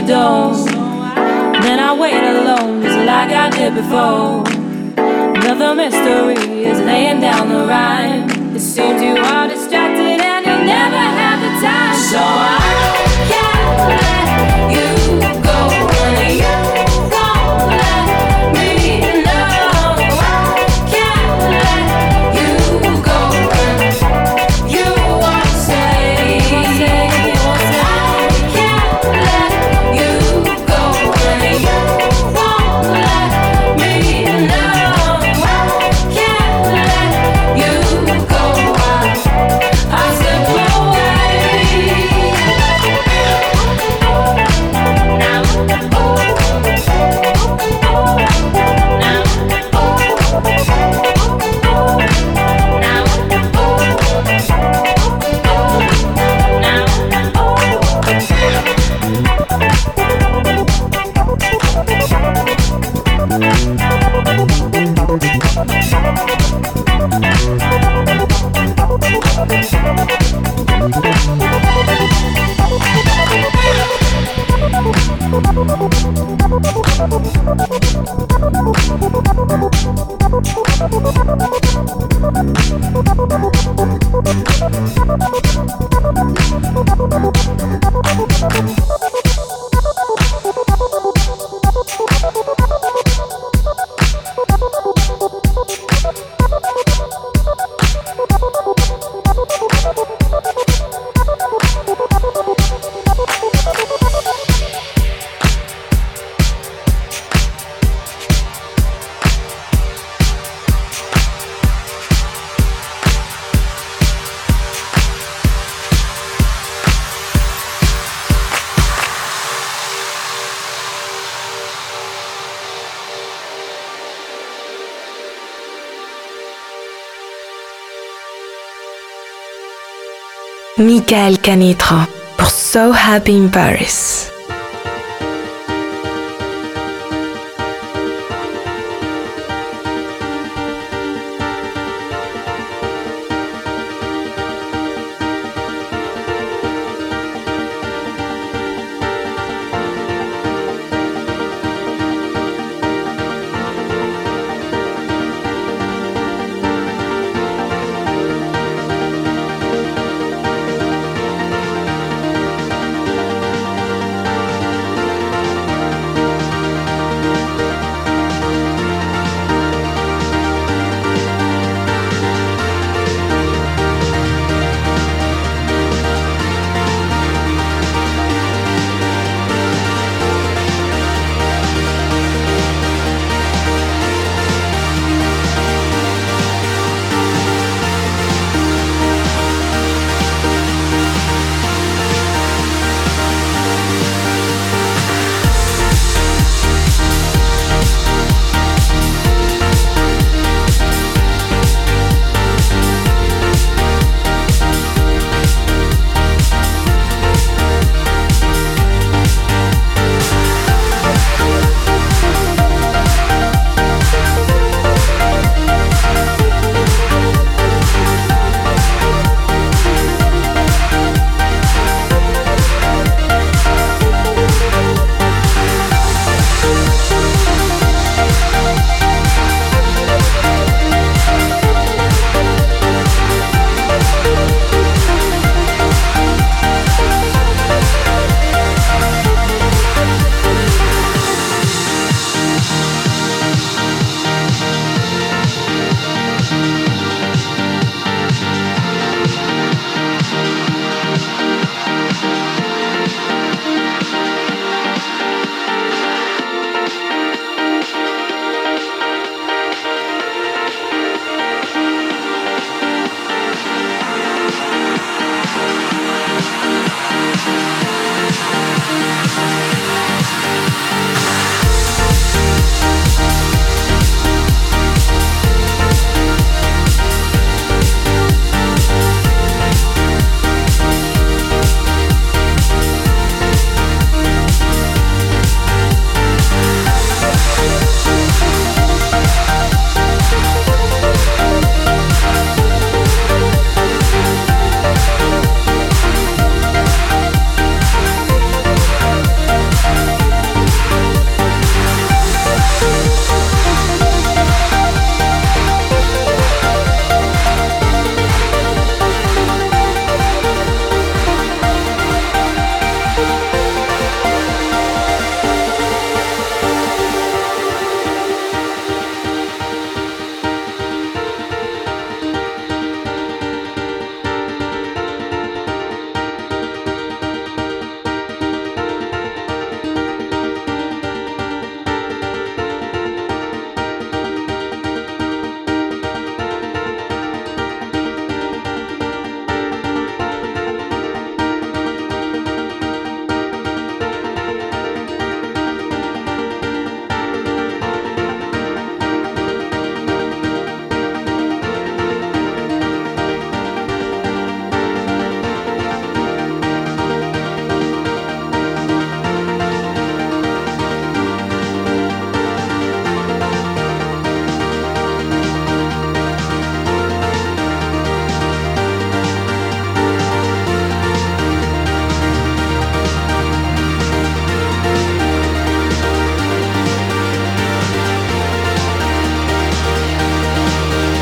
a dome. Then I wait alone, just like I did before. Another mystery is laying down the rhyme. It seems you are distracted and you'll never have the time. So Thank Michael Canitro pour So Happy in Paris.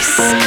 Peace.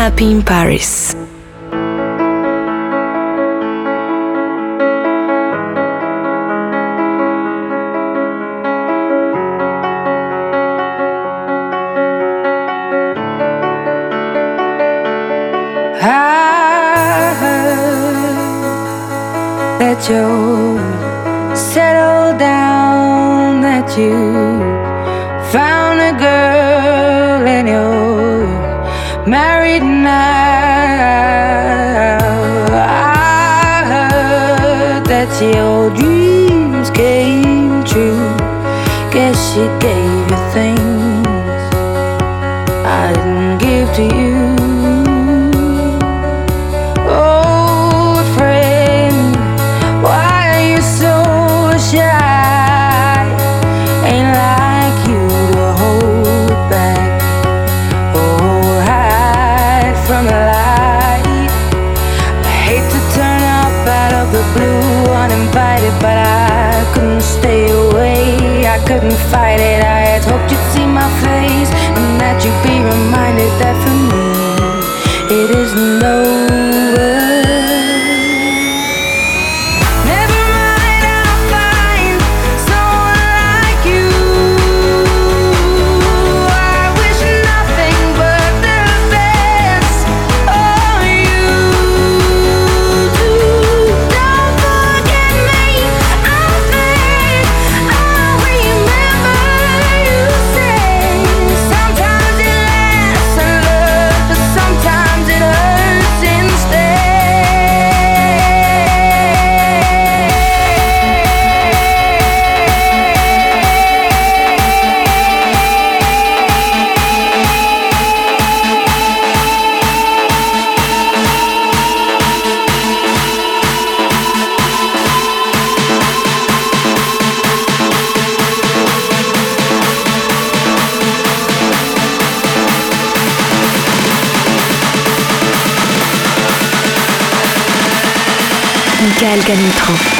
Happy in Paris. you settle down that you found married now. I heard that you Michael Canitran.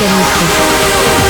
Generation.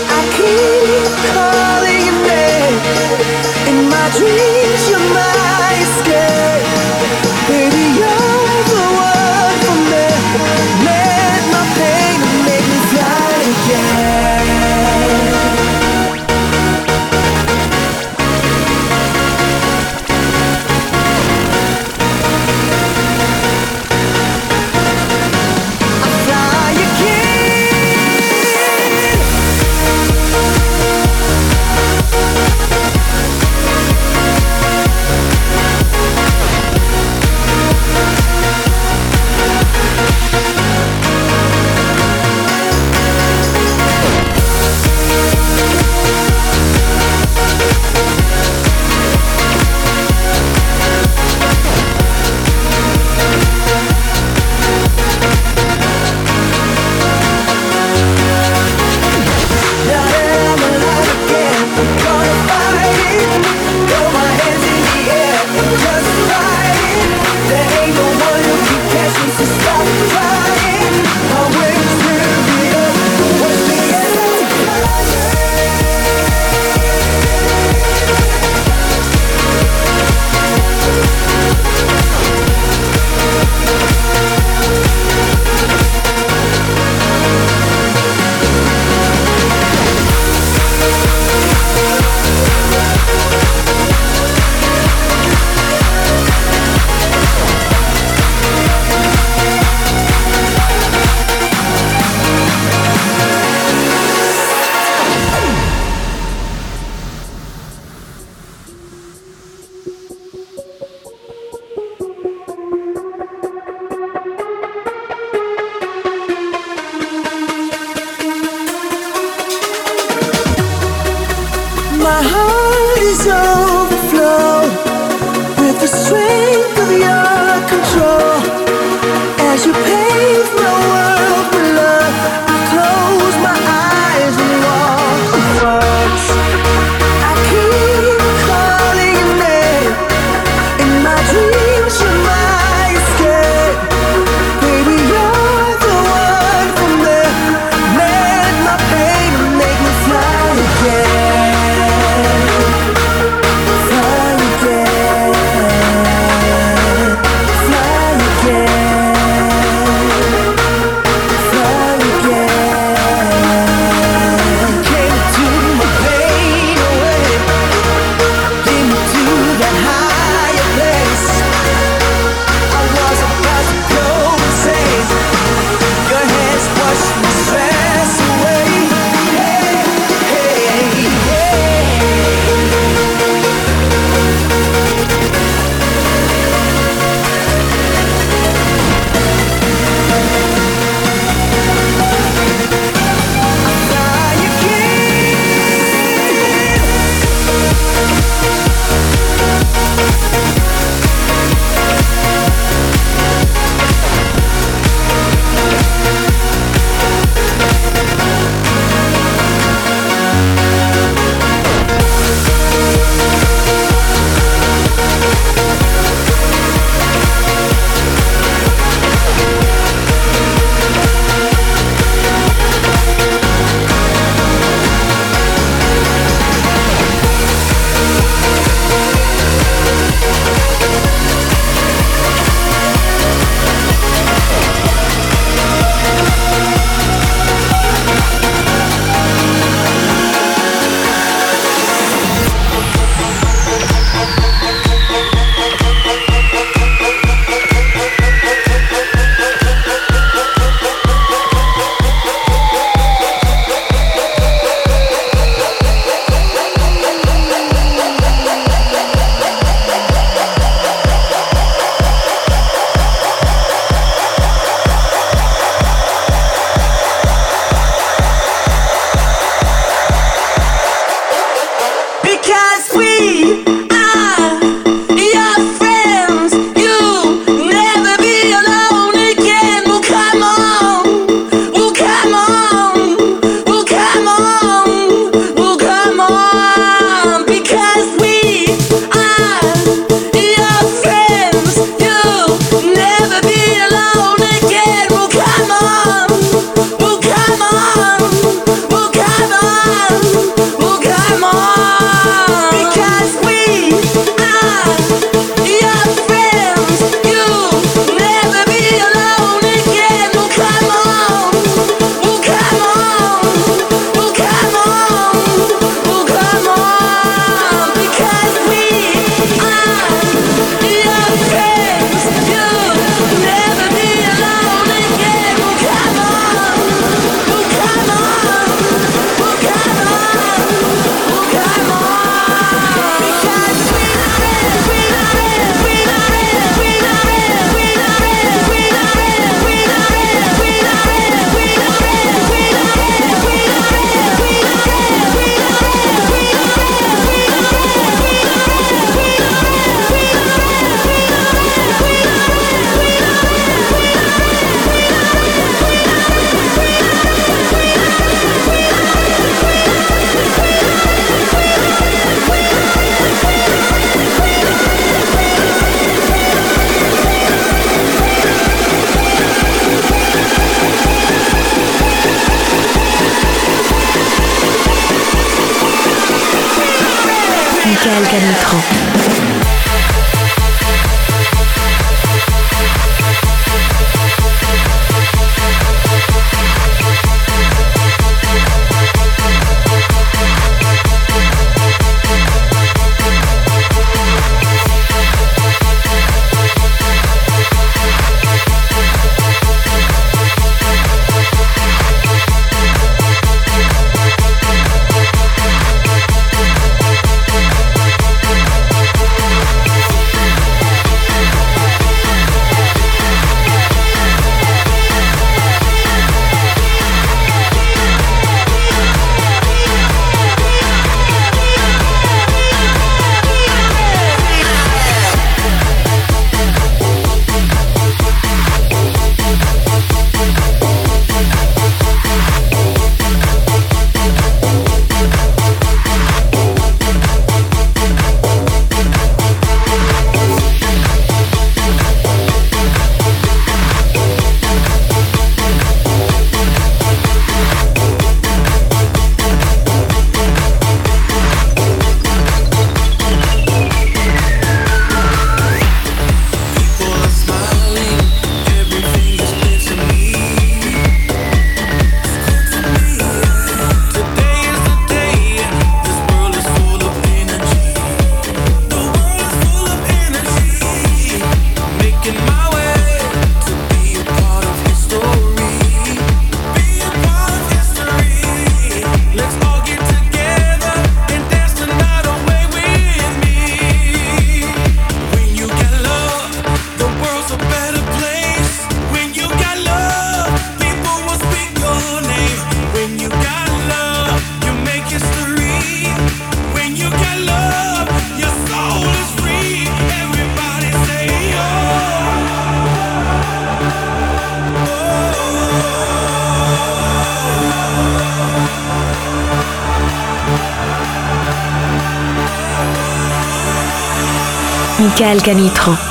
Michael Canitro.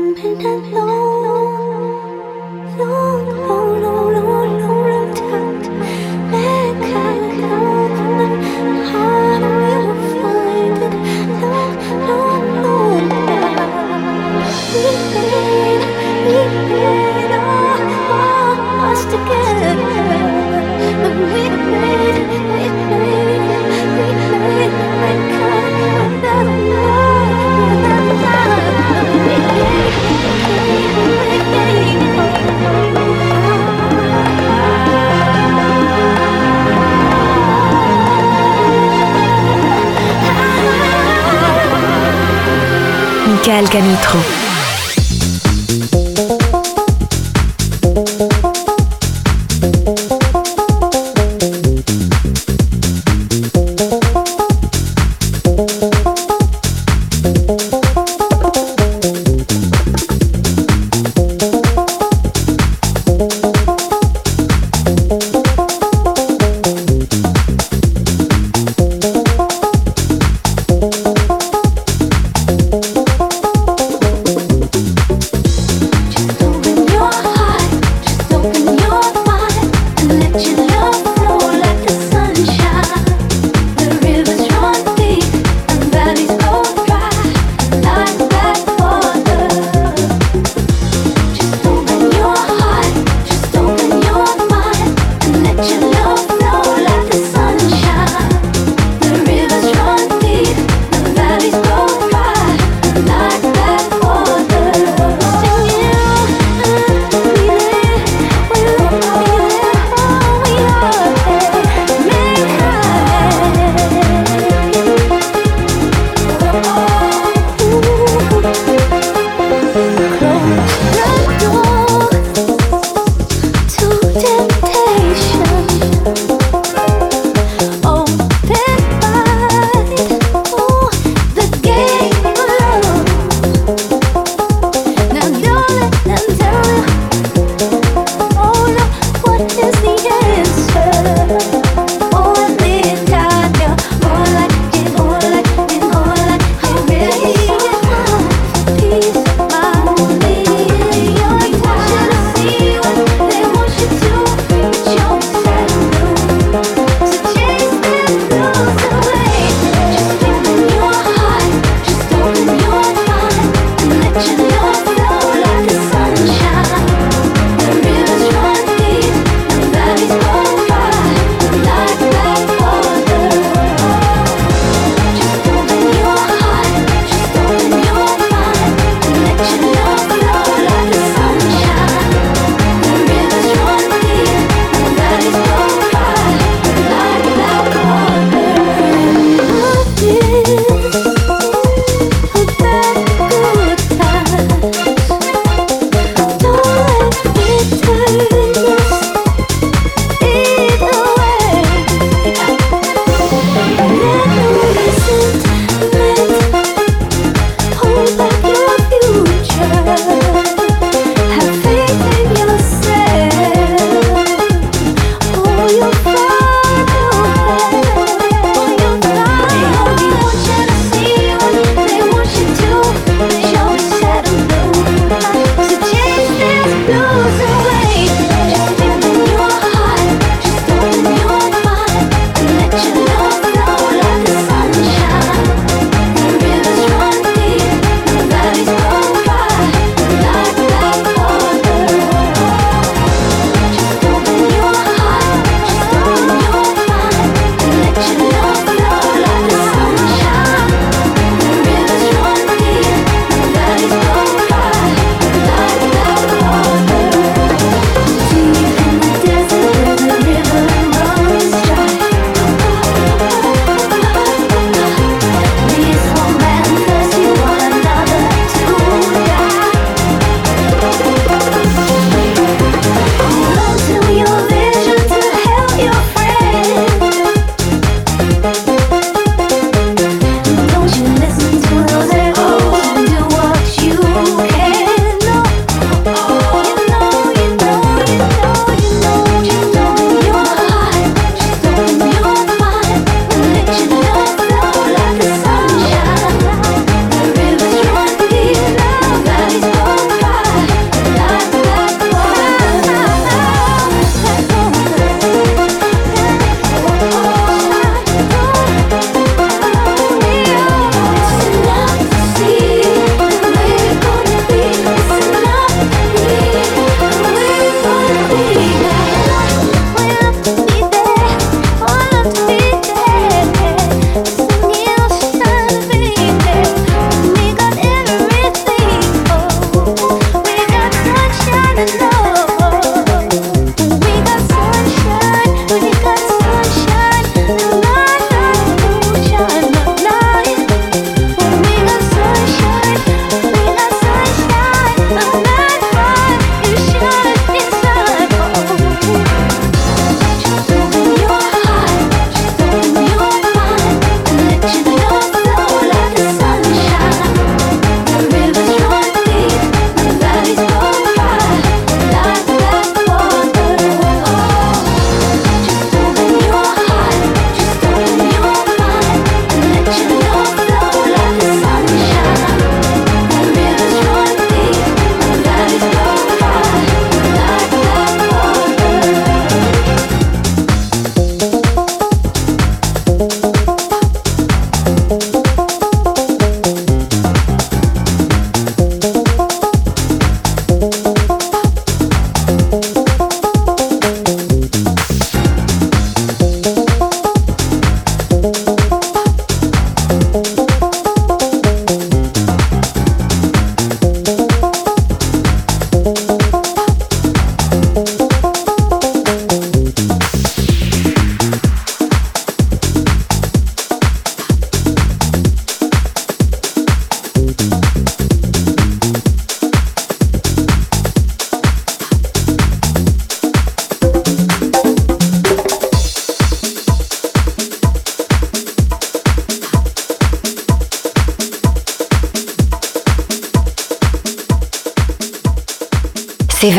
任平淡飘落，又飘落。Canitro.